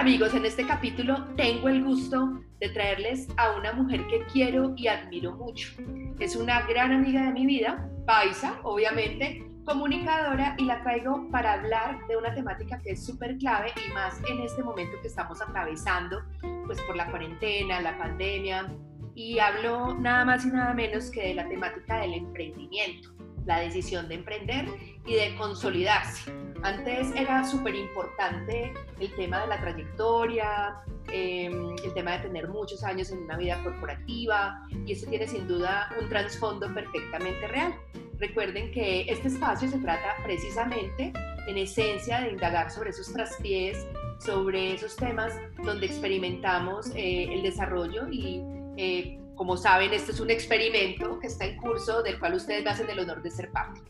Amigos, en este capítulo tengo el gusto de traerles a una mujer que quiero y admiro mucho. Es una gran amiga de mi vida, paisa, obviamente, comunicadora y la traigo para hablar de una temática que es súper clave y más en este momento que estamos atravesando, pues por la cuarentena, la pandemia, y hablo nada más y nada menos que de la temática del emprendimiento, la decisión de emprender y de consolidarse. Antes era súper importante el tema de la trayectoria, em, el tema de tener muchos años en una vida corporativa y eso tiene sin duda un trasfondo perfectamente real. Recuerden que este espacio se trata precisamente en esencia de indagar sobre esos traspiés, sobre esos temas donde experimentamos eh, el desarrollo y eh, como saben, este es un experimento que está en curso del cual ustedes me hacen el honor de ser parte.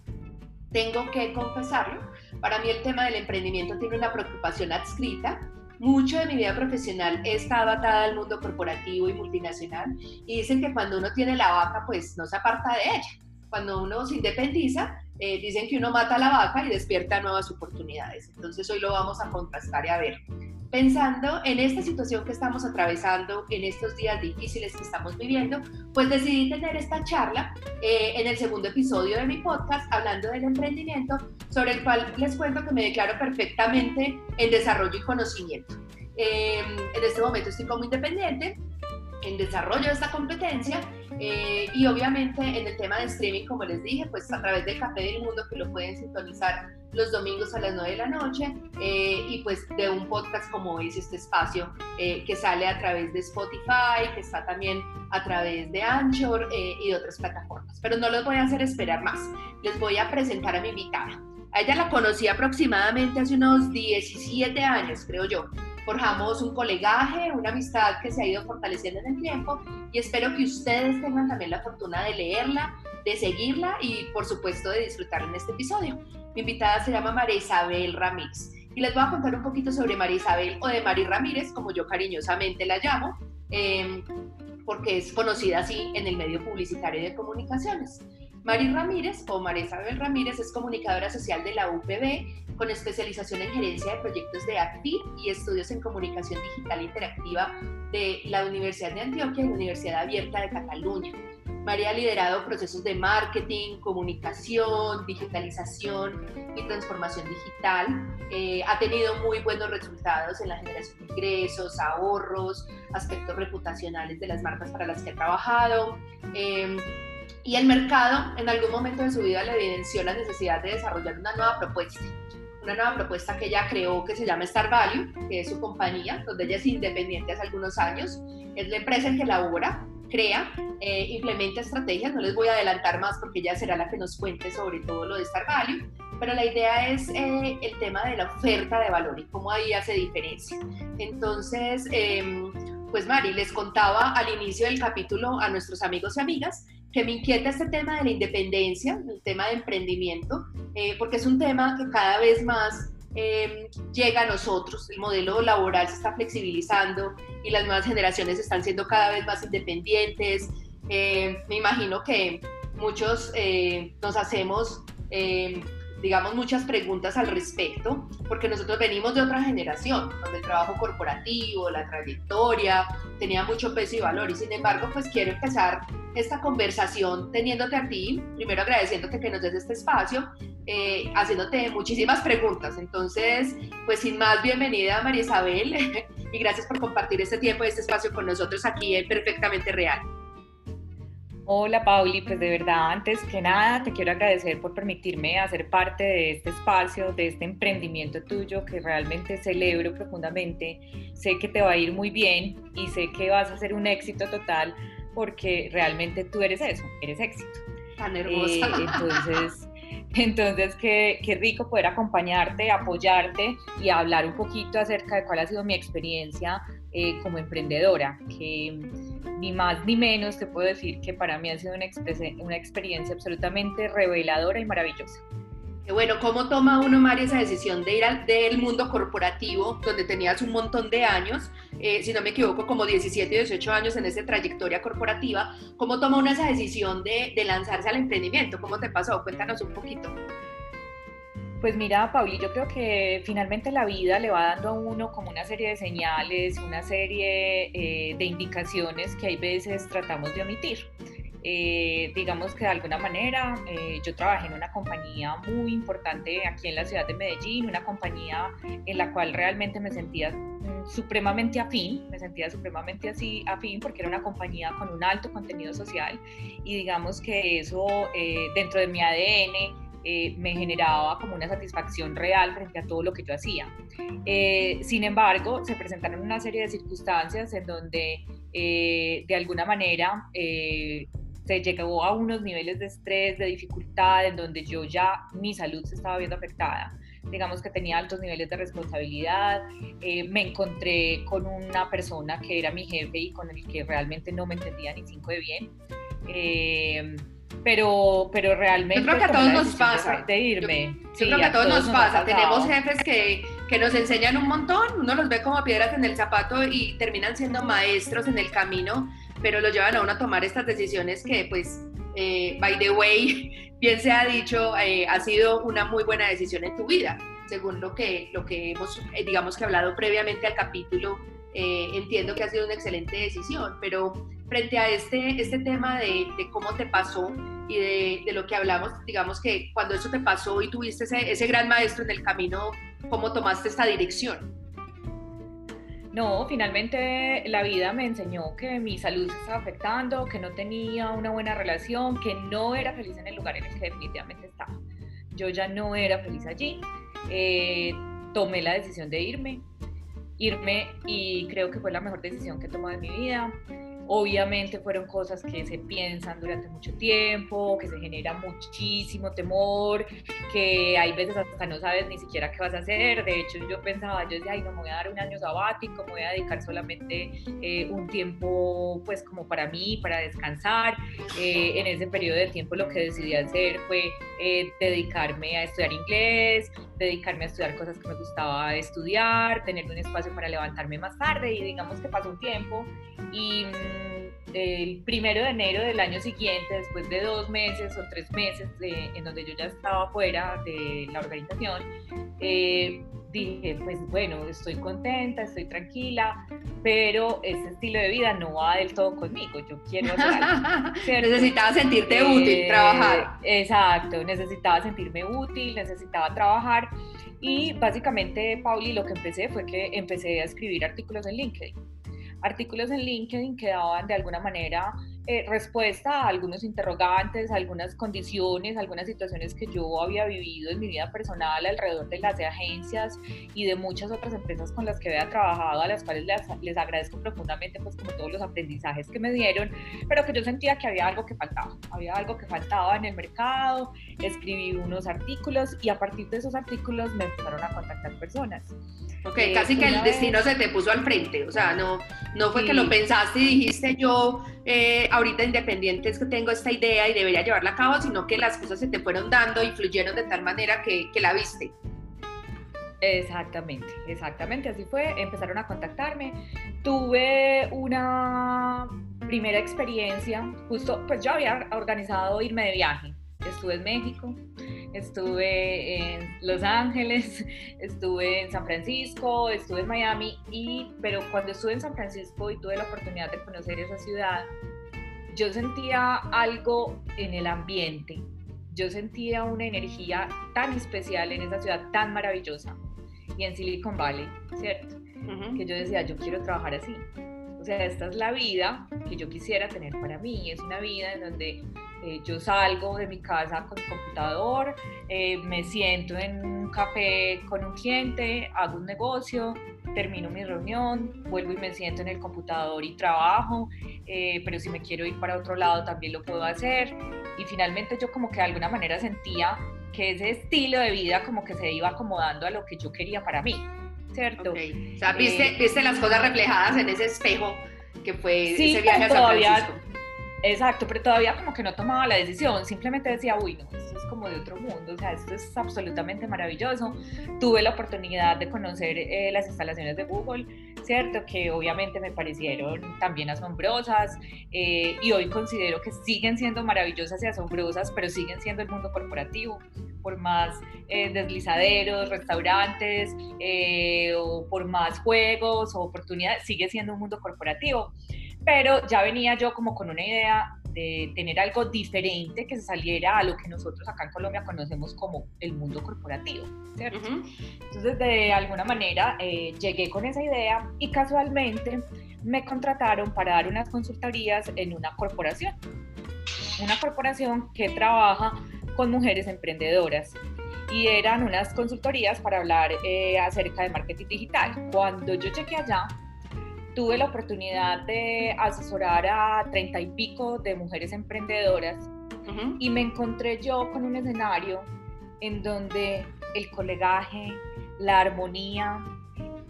Tengo que confesarlo, para mí el tema del emprendimiento tiene una preocupación adscrita. Mucho de mi vida profesional estado atada al mundo corporativo y multinacional y dicen que cuando uno tiene la vaca, pues no se aparta de ella. Cuando uno se independiza, eh, dicen que uno mata a la vaca y despierta nuevas oportunidades. Entonces hoy lo vamos a contrastar y a ver. Pensando en esta situación que estamos atravesando, en estos días difíciles que estamos viviendo, pues decidí tener esta charla eh, en el segundo episodio de mi podcast hablando del emprendimiento, sobre el cual les cuento que me declaro perfectamente en desarrollo y conocimiento. Eh, en este momento estoy como independiente, en desarrollo de esta competencia eh, y obviamente en el tema de streaming, como les dije, pues a través del Café del Mundo que lo pueden sintonizar los domingos a las 9 de la noche eh, y pues de un podcast como es este espacio eh, que sale a través de Spotify, que está también a través de Anchor y de otras plataformas. Pero no los voy a hacer esperar más, les voy a presentar a mi invitada. A ella la conocí aproximadamente hace unos 17 años, creo yo forjamos un colegaje, una amistad que se ha ido fortaleciendo en el tiempo y espero que ustedes tengan también la fortuna de leerla, de seguirla y por supuesto de disfrutar en este episodio. Mi invitada se llama María Isabel Ramírez y les voy a contar un poquito sobre María Isabel o de Mari Ramírez, como yo cariñosamente la llamo, em, porque es conocida así en el medio publicitario de comunicaciones. Mari Ramírez o María Isabel Ramírez es comunicadora social de la UPB con especialización en gerencia de proyectos de ACTIV y estudios en comunicación digital interactiva de la Universidad de Antioquia y la Universidad Abierta de Cataluña. María ha liderado procesos de marketing, comunicación, digitalización y transformación digital. Eh, ha tenido muy buenos resultados en la generación de ingresos, ahorros, aspectos reputacionales de las marcas para las que ha trabajado. Eh, y el mercado en algún momento de su vida le evidenció la necesidad de desarrollar una nueva propuesta. Una nueva propuesta que ella creó que se llama Star Value, que es su compañía, donde ella es independiente hace algunos años. Es la empresa en que labora, crea, eh, implementa estrategias. No les voy a adelantar más porque ella será la que nos cuente sobre todo lo de Star Value. Pero la idea es eh, el tema de la oferta de valor y cómo ahí hace diferencia. Entonces, em, pues Mari, les contaba al inicio del capítulo a nuestros amigos y amigas que me inquieta este tema de la independencia, el tema de emprendimiento, eh, porque es un tema que cada vez más em, llega a nosotros. El modelo laboral se está flexibilizando y las nuevas generaciones están siendo cada vez más independientes. Eh, me imagino que muchos eh, nos hacemos em, digamos, muchas preguntas al respecto, porque nosotros venimos de otra generación, donde el trabajo corporativo, la trayectoria, tenía mucho peso y valor. Y sin embargo, pues quiero empezar esta conversación teniéndote a ti, primero agradeciéndote que nos des este espacio, eh, haciéndote muchísimas preguntas. Entonces, pues sin más, bienvenida María Isabel y gracias por compartir este tiempo y este espacio con nosotros aquí en Perfectamente Real. Hola Pauli, pues de verdad, antes que nada te quiero agradecer por permitirme hacer parte de este espacio, de este emprendimiento tuyo que realmente celebro profundamente. Sé que te va a ir muy bien y sé que vas a ser un éxito total porque realmente tú eres eso, eres éxito. Tan hermosa. Eh, entonces, entonces qué, qué rico poder acompañarte, apoyarte y hablar un poquito acerca de cuál ha sido mi experiencia eh, como emprendedora, que ni más ni menos te puedo decir que para mí ha sido una, experiencia absolutamente reveladora y maravillosa. Bueno, ¿cómo toma uno, María, esa decisión de ir al del mundo corporativo, donde tenías un montón de años, eh, si no me equivoco, como 17, 18 años en esa trayectoria corporativa? ¿Cómo toma uno esa decisión de, de lanzarse al emprendimiento? ¿Cómo te pasó? Cuéntanos un poquito. Pues mira, Pauli, yo creo que finalmente la vida le va dando a uno como una serie de señales, una serie eh, de indicaciones que hay veces tratamos de omitir. Eh, digamos que de alguna manera eh, yo trabajé en una compañía muy importante aquí en la ciudad de Medellín, una compañía en la cual realmente me sentía mm, supremamente afín, me sentía supremamente así afín porque era una compañía con un alto contenido social y digamos que eso dentro de mi ADN me generaba como una satisfacción real frente a todo lo que yo hacía. sin embargo, se presentaron una serie de circunstancias en donde de alguna manera se llegó a unos niveles de estrés, de dificultad, en donde yo ya mi salud se estaba viendo afectada. Digamos que tenía altos niveles de responsabilidad, eh, me encontré con una persona que era mi jefe y con el que realmente no me entendía ni cinco de bien. Eh, pero, pero realmente... Yo creo que a todos nos pasa. De irme. Yo, creo que a todos, nos, pasa. Tenemos jefes que, que nos enseñan un montón, uno los ve como piedras en el zapato y terminan siendo maestros en el camino pero lo llevan a uno a tomar estas decisiones que, pues, eh, by the way, bien se ha dicho, eh, ha sido una muy buena decisión en tu vida, según lo que, lo que hemos, eh, digamos que hablado previamente al capítulo, entiendo que ha sido una excelente decisión, pero frente a este, este tema de, de cómo te pasó y de, de, lo que hablamos, digamos que cuando eso te pasó y tuviste ese, ese gran maestro en el camino, ¿cómo tomaste esta dirección? No, finalmente la vida me enseñó que mi salud se estaba afectando, que no tenía una buena relación, que no era feliz en el lugar en el que definitivamente estaba. Yo ya no era feliz allí. Eh, tomé la decisión de irme, irme y creo que fue la mejor decisión que he tomado en mi vida. Obviamente fueron cosas que se piensan durante mucho tiempo, que se genera muchísimo temor, que hay veces hasta no sabes ni siquiera qué vas a hacer. De hecho, yo pensaba, yo decía, ay, no me voy a dar un año sabático, me voy a dedicar solamente eh, un tiempo, pues, como para mí, para descansar. Eh, en ese periodo de tiempo lo que decidí hacer fue eh, dedicarme a estudiar inglés, dedicarme a estudiar cosas que me gustaba estudiar, tener un espacio para levantarme más tarde y digamos que pasó un tiempo y mm, el primero de enero del año siguiente, después de dos meses o tres meses en donde yo ya estaba fuera de la organización, eh, dije, pues bueno, estoy contenta, estoy tranquila, pero este estilo de vida no va del todo conmigo, yo quiero hacer algo. necesitaba sentirte útil, eh, trabajar. Exacto, necesitaba sentirme útil, necesitaba trabajar y básicamente, Pauli, lo que empecé fue que empecé a escribir artículos en LinkedIn artículos en LinkedIn que daban de alguna manera eh, respuesta a algunos interrogantes, a algunas condiciones, algunas situaciones que yo había vivido en mi vida personal alrededor de las agencias y de muchas otras empresas con las que había trabajado, a las cuales les, les agradezco profundamente, pues como todos los aprendizajes que me dieron, pero que yo sentía que había algo que faltaba, había algo que faltaba en el mercado, escribí unos artículos y a partir de esos artículos me empezaron a contactar personas. Ok, eh, casi que el destino se te puso al frente, o sea, no, no fue que lo pensaste y dijiste yo eh, ahorita independiente es que tengo esta idea y debería llevarla a cabo, sino que las cosas se te fueron dando y fluyeron de tal manera que, que la viste. Exactamente, exactamente, así fue. Empezaron a contactarme. Tuve una primera experiencia, justo, pues yo había organizado irme de viaje. Estuve en México, estuve en Los Ángeles, estuve en San Francisco, estuve en Miami, y, pero cuando estuve en San Francisco y tuve la oportunidad de conocer esa ciudad, yo sentía algo en el ambiente, yo sentía una energía tan especial en esa ciudad tan maravillosa y en Silicon Valley, ¿cierto? Que yo decía, yo quiero trabajar así. O sea, esta es la vida que yo quisiera tener para mí. Es una vida en donde eh, yo salgo de mi casa con mi computador, eh, me siento en un café con un cliente, hago un negocio, termino mi reunión, vuelvo y me siento en el computador y trabajo, eh, pero si me quiero ir para otro lado también lo puedo hacer. Y finalmente yo como que de alguna manera sentía que ese estilo de vida como que se iba acomodando a lo que yo quería para mí, ¿cierto? O sea, viste, viste, las cosas reflejadas en ese espejo que fue ese viaje a San Francisco. Exacto, pero todavía como que no tomaba la decisión, simplemente decía, uy, no, esto es como de otro mundo, o sea, esto es absolutamente maravilloso. Tuve la oportunidad de conocer eh, las instalaciones de Google, ¿cierto? Que obviamente me parecieron también asombrosas eh, y hoy considero que siguen siendo maravillosas y asombrosas, pero siguen siendo el mundo corporativo. por más eh, deslizaderos, restaurantes, eh, o por más juegos o oportunidades, sigue siendo un mundo corporativo. Pero ya venía yo como con una idea de tener algo diferente que se saliera a lo que nosotros acá en Colombia conocemos como el mundo corporativo, ¿cierto? Entonces, de alguna manera, eh, llegué con esa idea y casualmente me contrataron para dar unas consultorías en una corporación, una corporación que trabaja con mujeres emprendedoras y eran unas consultorías para hablar eh, acerca de marketing digital. Cuando yo llegué allá, tuve la oportunidad de asesorar a treinta y pico de mujeres emprendedoras y me encontré yo con un escenario en donde el colegaje, la armonía,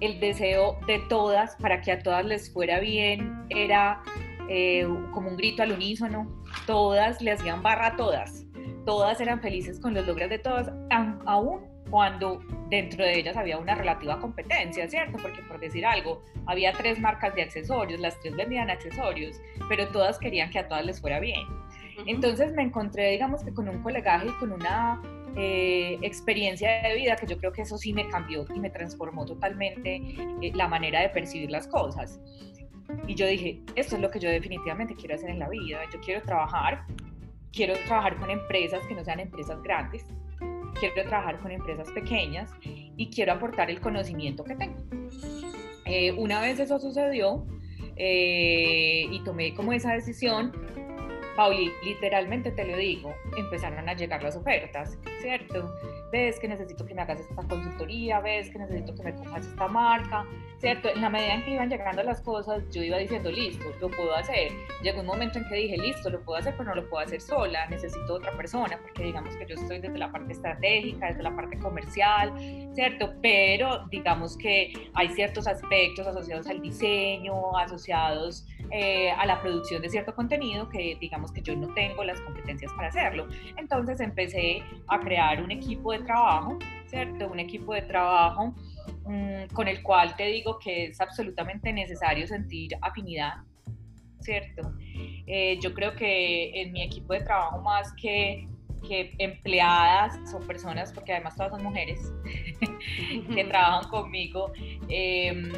el deseo de todas para que a todas les fuera bien era eh, como un grito al unísono, todas le hacían barra a todas, todas eran felices con los logros de todas, aún cuando dentro de ellas había una relativa competencia, ¿cierto? Porque por decir algo, había tres marcas de accesorios, las tres vendían accesorios, pero todas querían que a todas les fuera bien. Entonces me encontré, digamos que con un colegaje y con una eh, experiencia de vida que yo creo que eso sí me cambió y me transformó totalmente eh, la manera de percibir las cosas. Y yo dije, esto es lo que yo definitivamente quiero hacer en la vida. Yo quiero trabajar, quiero trabajar con empresas que no sean empresas grandes, quiero trabajar con empresas pequeñas y quiero aportar el conocimiento que tengo. Eh, una vez eso sucedió eh, y tomé como esa decisión, Pauli, literalmente te lo digo, empezaron a llegar las ofertas, ¿cierto? Ves que necesito que me hagas esta consultoría, ves que necesito que me cojas esta marca, ¿cierto? En la medida en que iban llegando las cosas, yo iba diciendo, listo, lo puedo hacer. Llegó un momento en que dije, listo, lo puedo hacer, pero no lo puedo hacer sola, necesito otra persona, porque digamos que yo estoy desde la parte estratégica, desde la parte comercial, ¿cierto? Pero digamos que hay ciertos aspectos asociados al diseño, asociados eh, a la producción de cierto contenido que digamos que yo no tengo las competencias para hacerlo. Entonces empecé a crear un equipo de trabajo, ¿cierto? Un equipo de trabajo Mm, con el cual te digo que es absolutamente necesario sentir afinidad, ¿cierto? Eh, yo creo que en mi equipo de trabajo más que, que empleadas son personas, porque además todas son mujeres, que trabajan conmigo. Eh,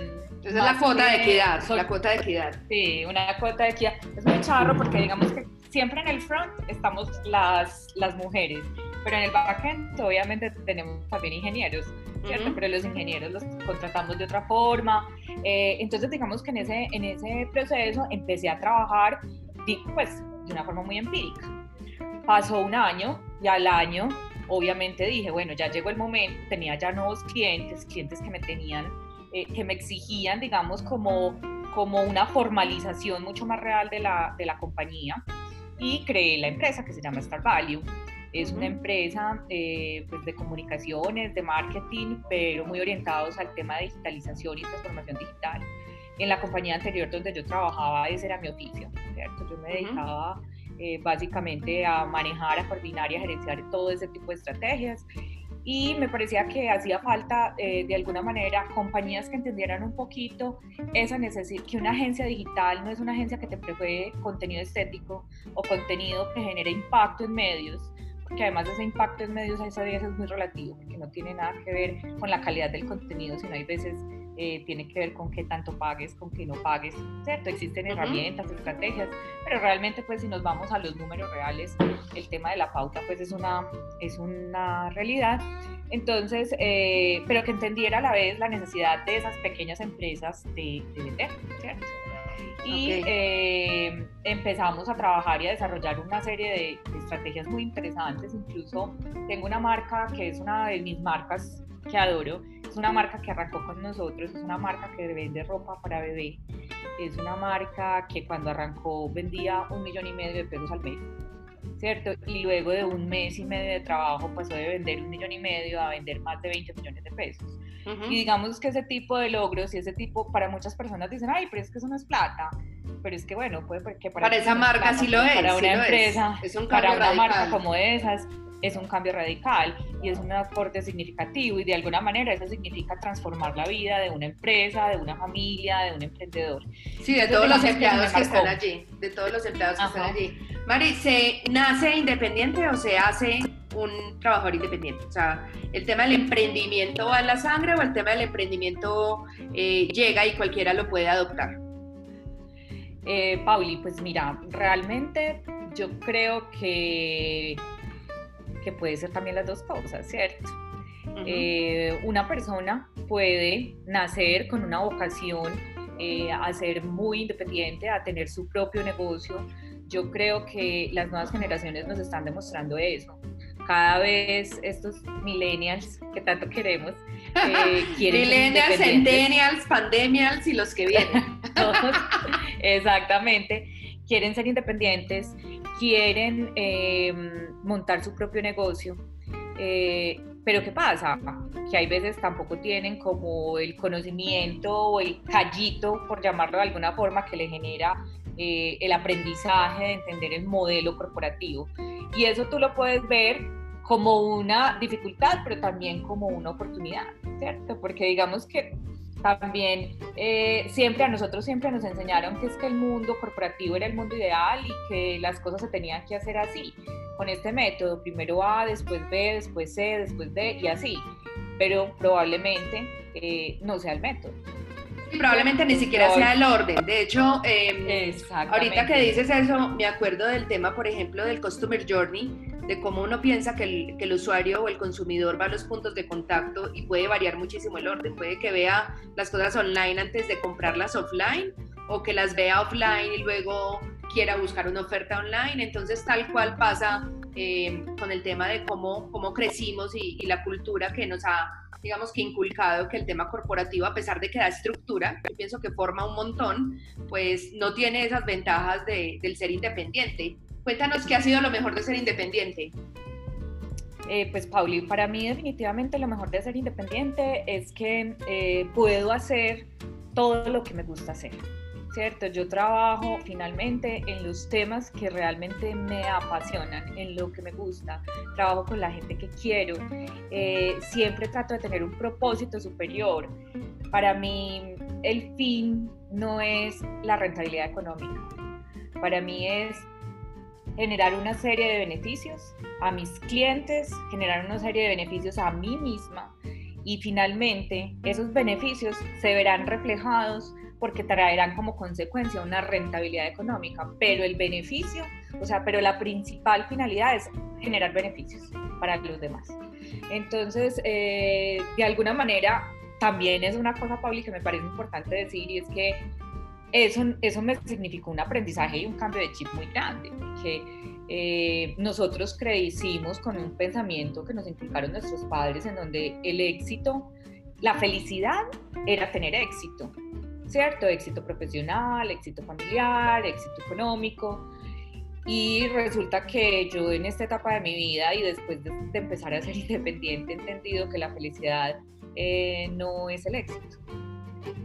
Esa es la cuota de equidad, la cuota de equidad. Sí, una cuota de equidad. Es muy charro porque digamos que siempre en el front estamos las, las mujeres, pero en el backend obviamente tenemos también ingenieros. ¿cierto? Pero los ingenieros los contratamos de otra forma. Eh, entonces, digamos que en ese, en ese proceso empecé a trabajar, pues, de una forma muy empírica. Pasó un año y al año, obviamente dije, bueno, ya llegó el momento, tenía ya nuevos clientes, clientes que me tenían, eh, que me exigían, digamos, como, como una formalización mucho más real de la, de la compañía y creé la empresa que se llama Star Value. Es una empresa eh, pues de comunicaciones, de marketing, pero muy orientados al tema de digitalización y transformación digital. En la compañía anterior donde yo trabajaba, ese era mi oficio, ¿cierto? Yo me dedicaba eh, básicamente a manejar, a coordinar y a gerenciar todo ese tipo de estrategias. Y me parecía que hacía falta eh, de alguna manera compañías que entendieran un poquito esa necesidad, que una agencia digital no es una agencia que te provee contenido estético o contenido que genere impacto en medios, que además ese impacto en medios a veces es muy relativo, porque no tiene nada que ver con la calidad del contenido, sino hay veces eh, tiene que ver con qué tanto pagues, con qué no pagues, ¿cierto? Existen herramientas, estrategias, pero realmente pues si nos vamos a los números reales, el tema de la pauta pues es una, es una realidad. Entonces, eh, pero que entendiera a la vez la necesidad de esas pequeñas empresas de, de vender, ¿cierto? y eh, empezamos a trabajar y a desarrollar una serie de, estrategias muy interesantes. Incluso tengo una marca que es una de mis marcas que adoro. Es una marca que arrancó con nosotros, es una marca que vende ropa para bebé. Es una marca que cuando arrancó vendía un millón y medio de pesos al mes. ¿Cierto? Y luego de un mes y medio de trabajo pasó de vender un millón y medio a vender más de 20 millones de pesos. Y digamos que ese tipo de logros y ese tipo, para muchas personas dicen, ay, pero es que eso no es plata. Pero es que bueno, puede que para, para esa marca sí lo es. Para una empresa, es. un para una marca como esas, es un cambio radical y es un aporte significativo y de alguna manera eso significa transformar la vida de una empresa, de una familia, de un emprendedor. Sí, de todos los empleados que, están allí, de todos los empleados que están allí. Mari, ¿se nace independiente o se hace un trabajador independiente? O sea, ¿el tema del emprendimiento va en la sangre o el tema del emprendimiento eh, llega y cualquiera lo puede adoptar? Eh, Pauli, pues mira, realmente yo creo que, que puede ser también las dos cosas, ¿cierto? Eh, una persona puede nacer con una vocación eh, a ser muy independiente, a tener su propio negocio. Yo creo que las nuevas generaciones nos están demostrando eso. Cada vez estos millennials que tanto queremos eh, millennials, centennials, pandemials y los que vienen. Todos, exactamente. Quieren ser independientes, quieren montar su propio negocio. Eh, pero ¿qué pasa? Que hay veces tampoco tienen como el conocimiento o el callito, por llamarlo de alguna forma, que le genera eh, el aprendizaje de entender el modelo corporativo. Y eso tú lo puedes ver como una dificultad, pero también como una oportunidad, ¿cierto? Porque digamos que también eh, siempre a nosotros siempre nos enseñaron que es que el mundo corporativo era el mundo ideal y que las cosas se tenían que hacer así con este método, primero A, después B, después C, después D y así, pero probablemente eh, no sea el método. Y probablemente ni siquiera sea el orden. De hecho, eh, ahorita que dices eso, me acuerdo del tema, por ejemplo, del Customer Journey, de cómo uno piensa que el, que el, usuario o el consumidor va a los puntos de contacto y puede variar muchísimo el orden. Puede que vea las cosas online antes de comprarlas offline o que las vea offline y luego quiera buscar una oferta online. Entonces, tal cual pasa eh, con el tema de cómo, cómo crecimos y, la cultura que nos ha, digamos que inculcado que el tema corporativo, a pesar de que da estructura, yo pienso que forma un montón, pues no tiene esas ventajas de, del ser independiente. Cuéntanos qué ha sido lo mejor de ser independiente. Eh, pues Pauli, para mí definitivamente lo mejor de ser independiente es que eh, puedo hacer todo lo que me gusta hacer. ¿cierto? Yo trabajo finalmente en los temas que realmente me apasionan, en lo que me gusta, trabajo con la gente que quiero, eh, siempre trato de tener un propósito superior. Para mí el fin no es la rentabilidad económica, para mí es generar una serie de beneficios a mis clientes, generar una serie de beneficios a mí misma y finalmente esos beneficios se verán reflejados porque traerán como consecuencia una rentabilidad económica, pero el beneficio, o sea, pero la principal finalidad es generar beneficios para los demás. Entonces, eh, de alguna manera, también es una cosa, Pablo, que me parece importante decir, y es que eso, eso me significó un aprendizaje y un cambio de chip muy grande, porque eh, nosotros crecimos con un pensamiento que nos inculcaron nuestros padres, en donde el éxito, la felicidad era tener éxito, ¿cierto? Éxito profesional, éxito familiar, éxito económico. Y resulta que yo en esta etapa de mi vida y después de, empezar a ser independiente he entendido que la felicidad eh, no es el éxito.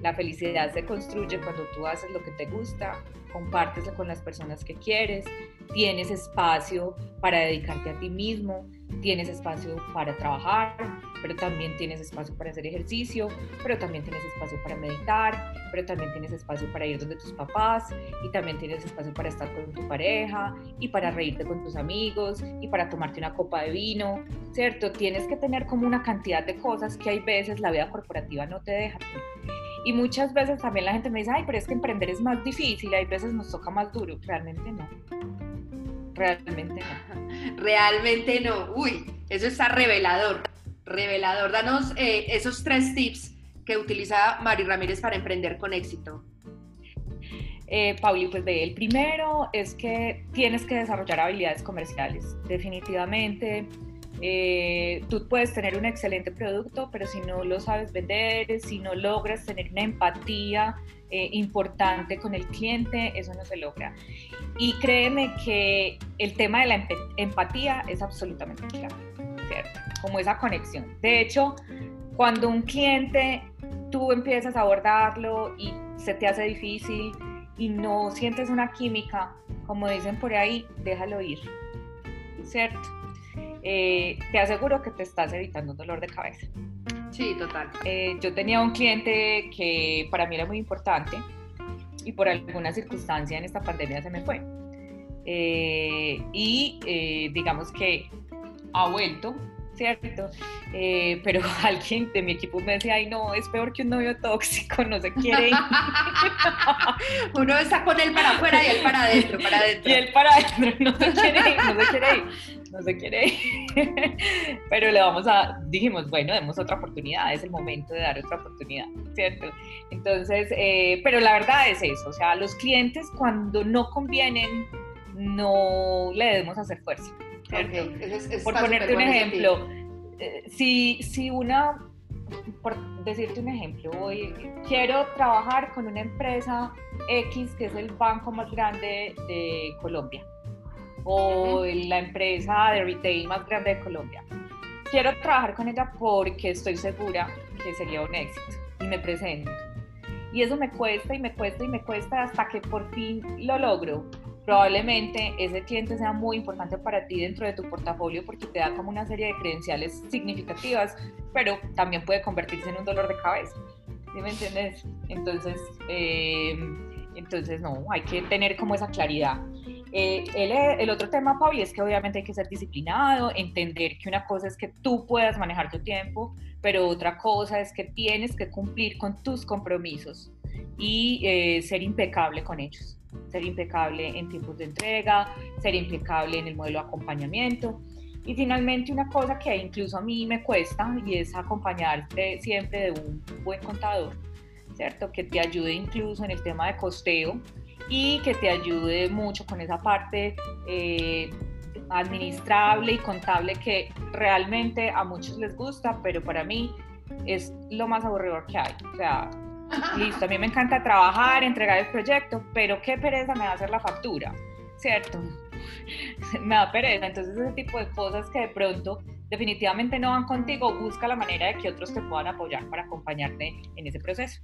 La felicidad se construye cuando tú haces lo que te gusta, compartes con las personas que quieres, tienes espacio para dedicarte a ti mismo, tienes espacio para trabajar, pero también tienes espacio para hacer ejercicio, pero también tienes espacio para meditar, pero también tienes espacio para ir donde tus papás y también tienes espacio para estar con tu pareja y para reírte con tus amigos y para tomarte una copa de vino, ¿cierto? Tienes que tener como una cantidad de cosas que hay veces la vida corporativa no te deja. Y muchas veces también la gente me dice, ay, pero es que emprender es más difícil, hay veces nos toca más duro. Realmente no. Realmente no. Realmente no. Uy, eso está revelador. Revelador. Danos eh, esos tres tips que utiliza Mari Ramírez para emprender con éxito. Eh, Pauli, pues ve, el primero es que tienes que desarrollar habilidades comerciales. Definitivamente, eh, tú puedes tener un excelente producto, pero si no lo sabes vender, si no logras tener una empatía eh, importante con el cliente, eso no se logra. Y créeme que el tema de la empatía es absolutamente clave, ¿cierto? Como esa conexión. De hecho, cuando un cliente tú empiezas a abordarlo y se te hace difícil y no sientes una química, como dicen por ahí, déjalo ir, ¿cierto? Eh, te aseguro que te estás evitando un dolor de cabeza. Sí, total. Eh, yo tenía un cliente que para mí era muy importante y por alguna circunstancia en esta pandemia se me fue. Eh, y digamos que ha vuelto, ¿cierto? Eh, pero alguien de mi equipo me decía, ay no, es peor que un novio tóxico, no se quiere ir. Uno está con él para afuera y él para adentro, para adentro. Y él para adentro, no se quiere ir, no se quiere ir, no se quiere ir. Pero le vamos a, dijimos, bueno, demos otra oportunidad, es el momento de dar otra oportunidad, ¿cierto? Entonces, eh, pero la verdad es eso, o sea, los clientes cuando no convienen, no le debemos hacer fuerza. por ponerte un ejemplo, eh, si, si una, por decirte un ejemplo, hoy quiero trabajar con una empresa X que es el banco más grande de Colombia o la empresa de retail más grande de Colombia. Quiero trabajar con ella porque estoy segura que sería un éxito y me presento. Y eso me cuesta y me cuesta y me cuesta hasta que por fin lo logro probablemente ese cliente sea muy importante para ti dentro de tu portafolio porque te da como una serie de credenciales significativas, pero también puede convertirse en un dolor de cabeza. ¿Sí me entiendes? Entonces, eh, entonces no, hay que tener como esa claridad. Eh, el, el, otro tema, Pablo, es que obviamente hay que ser disciplinado, entender que una cosa es que tú puedas manejar tu tiempo, pero otra cosa es que tienes que cumplir con tus compromisos y eh, ser impecable con ellos ser impecable en tiempos de entrega, ser impecable en el modelo de acompañamiento. Y finalmente una cosa que incluso a mí me cuesta y es acompañarte siempre de un buen contador, ¿cierto? Que te ayude incluso en el tema de costeo y que te ayude mucho con esa parte eh, administrable y contable que realmente a muchos les gusta, pero para mí es lo más aburrido que hay. O sea, Listo, a mí me encanta trabajar, entregar el proyecto, pero qué pereza me va a hacer la factura, ¿cierto? me da pereza, entonces ese tipo de cosas que de pronto definitivamente no van contigo, busca la manera de que otros te puedan apoyar para acompañarte en ese proceso.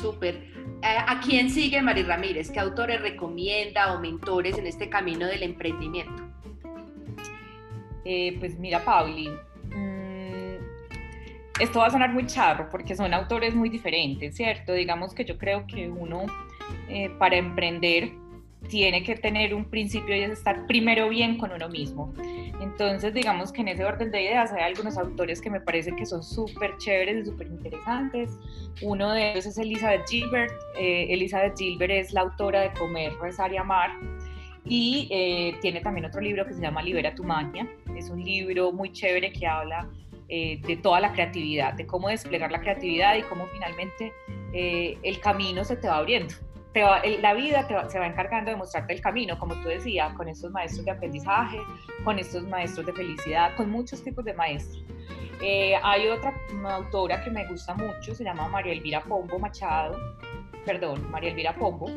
Súper. Eh, ¿A quién sigue Mari Ramírez? ¿Qué autores recomienda o mentores en este camino del emprendimiento? Eh, pues mira, Pauli, esto va a sonar muy charro porque son autores muy diferentes, ¿cierto? Digamos que yo creo que uno eh, para emprender tiene que tener un principio y es estar primero bien con uno mismo. Entonces, digamos que en ese orden de ideas hay algunos autores que me parecen que son súper chéveres y súper interesantes. Uno de ellos es Elizabeth Gilbert. Eh, Elizabeth Gilbert es la autora de Comer, Rezar y Amar. Y eh, tiene también otro libro que se llama Libera tu magia. Es un libro muy chévere que habla eh, de toda la creatividad, de cómo desplegar la creatividad y cómo finalmente eh, el camino se te va abriendo. La vida se va encargando de mostrarte el camino, como tú decías, con estos maestros de aprendizaje, con estos maestros de felicidad, con muchos tipos de maestros. Eh, hay otra autora que me gusta mucho, se llama María Elvira Pombo Machado, perdón, María Elvira Pombo,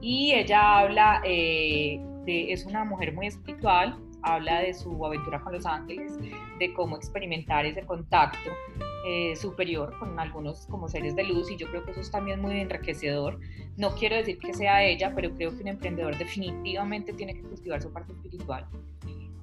y ella habla de, es una mujer muy espiritual, habla de su aventura con los ángeles, de cómo experimentar ese contacto eh, superior con algunos como seres de luz y yo creo que eso es también muy enriquecedor. No quiero decir que sea ella, pero creo que un emprendedor definitivamente tiene que cultivar su parte espiritual.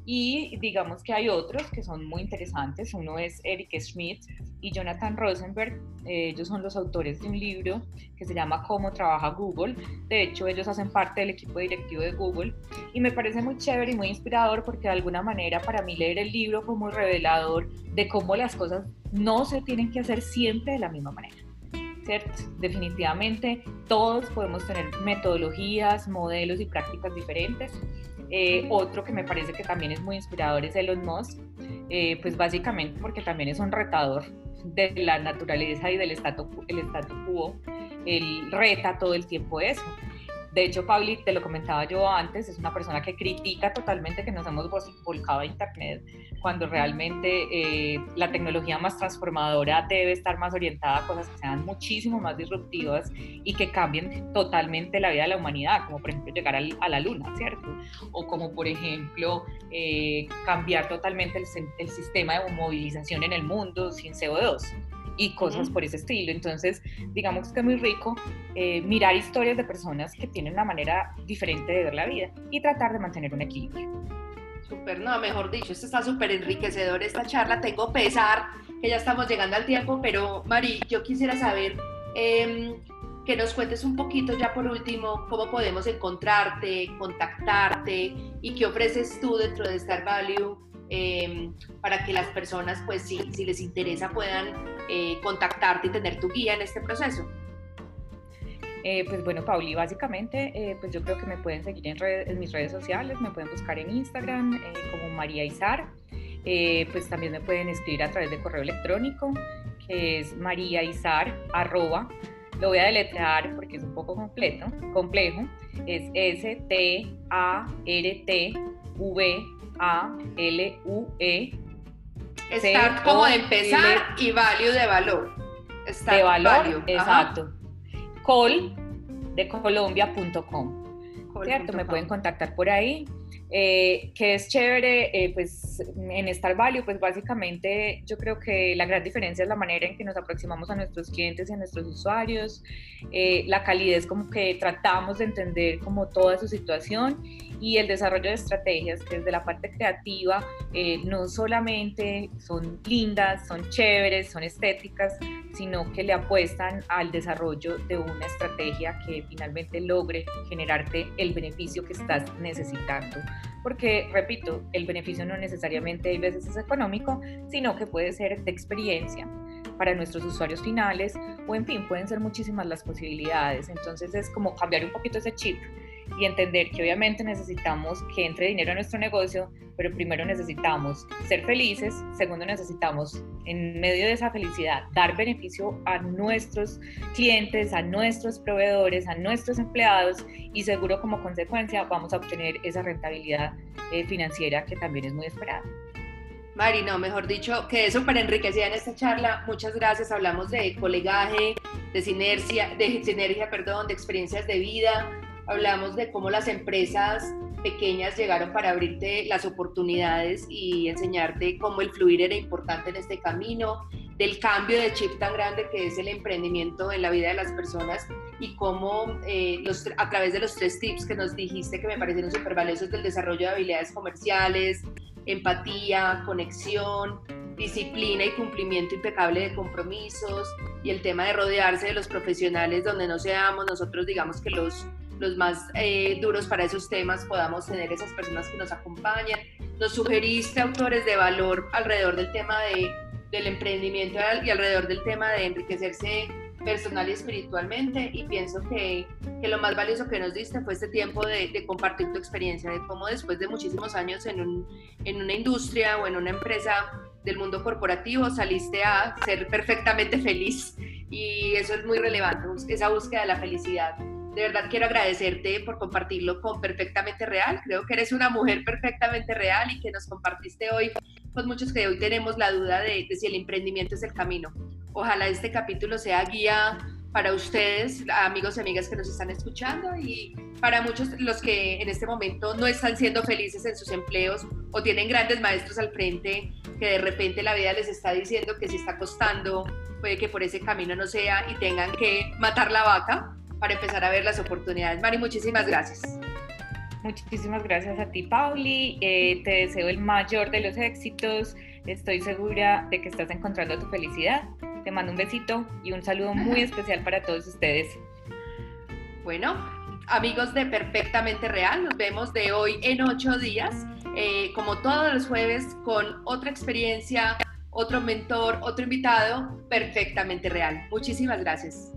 Y digamos que hay otros que son muy interesantes. Uno es Eric Schmidt y Jonathan Rosenberg. Eh, ellos son los autores de un libro que se llama Cómo trabaja Google. De hecho, ellos hacen parte del equipo directivo de Google. Y me parece muy chévere y muy inspirador porque de alguna manera para mí leer el libro fue muy revelador de cómo las cosas no se tienen que hacer siempre de la misma manera. ¿Cierto? Definitivamente todos podemos tener metodologías, modelos y prácticas diferentes eh, otro que me parece que también es muy inspirador es Elon Musk, eh, pues básicamente porque también es un retador de la naturaleza y del estatu, el statu quo, él reta todo el tiempo eso. De hecho, Pauli, te lo comentaba yo antes, es una persona que critica totalmente que nos hemos volcado a Internet cuando realmente eh, la tecnología más transformadora debe estar más orientada a cosas que sean muchísimo más disruptivas y que cambien totalmente la vida de la humanidad, como por ejemplo llegar a la luna, ¿cierto? O como por ejemplo eh, cambiar totalmente el, el sistema de movilización en el mundo sin CO2 y cosas por ese estilo. Entonces, digamos que es muy rico eh, mirar historias de personas que tienen una manera diferente de ver la vida y tratar de mantener un equilibrio. Súper, no, mejor dicho, esto está súper enriquecedor esta charla. Tengo pesar que ya estamos llegando al tiempo, pero Mari, yo quisiera saber em, que nos cuentes un poquito ya por último cómo podemos encontrarte, contactarte y qué ofreces tú dentro de Star Value em, para que las personas, pues si, si les interesa, puedan eh, contactarte y tener tu guía en este proceso. Eh, pues bueno, Pauli, básicamente, eh, pues yo creo que me pueden seguir en, mis redes sociales, me pueden buscar en Instagram como María Izar, pues también me pueden escribir a través de correo electrónico, que es mariaizar, arroba, lo voy a deletrear porque es un poco completo, complejo, es S-T-A-R-T-V-A-L-U-E. Start como de empezar y value de valor. de valor, exacto. Col de colombia.com. ¿Cierto? Me pueden contactar por ahí. Eh, que es chévere, eh, pues en Star Value, pues básicamente yo creo que la gran diferencia es la manera en que nos aproximamos a nuestros clientes y a nuestros usuarios, eh, la calidez como que tratamos de entender como toda su situación y el desarrollo de estrategias que desde la parte creativa no solamente son lindas, son chéveres, son estéticas, sino que le apuestan al desarrollo de una estrategia que finalmente logre generarte el beneficio que estás necesitando porque, repito, el beneficio no necesariamente hay veces es económico, sino que puede ser de experiencia para nuestros usuarios finales o en fin, pueden ser muchísimas las posibilidades. Entonces es como cambiar un poquito ese chip y entender que obviamente necesitamos que entre dinero a nuestro negocio, pero primero necesitamos ser felices, segundo necesitamos en medio de esa felicidad dar beneficio a nuestros clientes, a nuestros proveedores, a nuestros empleados y seguro como consecuencia vamos a obtener esa rentabilidad eh, financiera que también es muy esperada. Mari, no, mejor dicho, que eso para enriquecida en esta charla. Muchas gracias. Hablamos de colegaje, de sinergia, de sinergia, perdón, de experiencias de vida, hablamos de cómo las empresas pequeñas llegaron para abrirte las oportunidades y enseñarte cómo el fluir era importante en este camino, del cambio de chip tan grande que es el emprendimiento en la vida de las personas y cómo eh, los, a través de los tres tips que nos dijiste que me parecieron súper valiosos del desarrollo de habilidades comerciales, empatía, conexión, disciplina y cumplimiento impecable de compromisos y el tema de rodearse de los profesionales donde no seamos nosotros digamos que los los más eh, duros para esos temas, podamos tener esas personas que nos acompañan. Nos sugeriste autores de valor alrededor del tema de, del emprendimiento y alrededor del tema de enriquecerse personal y espiritualmente y pienso que, que, lo más valioso que nos diste fue este tiempo de, de, compartir tu experiencia, de cómo después de muchísimos años en, un, en una industria o en una empresa del mundo corporativo saliste a ser perfectamente feliz y eso es muy relevante, esa búsqueda de la felicidad. De verdad quiero agradecerte por compartirlo con Perfectamente Real. Creo que eres una mujer perfectamente real y que nos compartiste hoy con muchos que hoy tenemos la duda de, si el emprendimiento es el camino. Ojalá este capítulo sea guía para ustedes, amigos y amigas que nos están escuchando y para muchos los que en este momento no están siendo felices en sus empleos o tienen grandes maestros al frente que de repente la vida les está diciendo que si está costando, puede que por ese camino no sea y tengan que matar la vaca para empezar a ver las oportunidades. Mari, muchísimas gracias. Muchísimas gracias a ti, Pauli. Eh, te deseo el mayor de los éxitos. Estoy segura de que estás encontrando tu felicidad. Te mando un besito y un saludo muy especial para todos ustedes. Bueno, amigos de Perfectamente Real, nos vemos de hoy en ocho días, eh, como todos los jueves, con otra experiencia, otro mentor, otro invitado perfectamente real. Muchísimas gracias.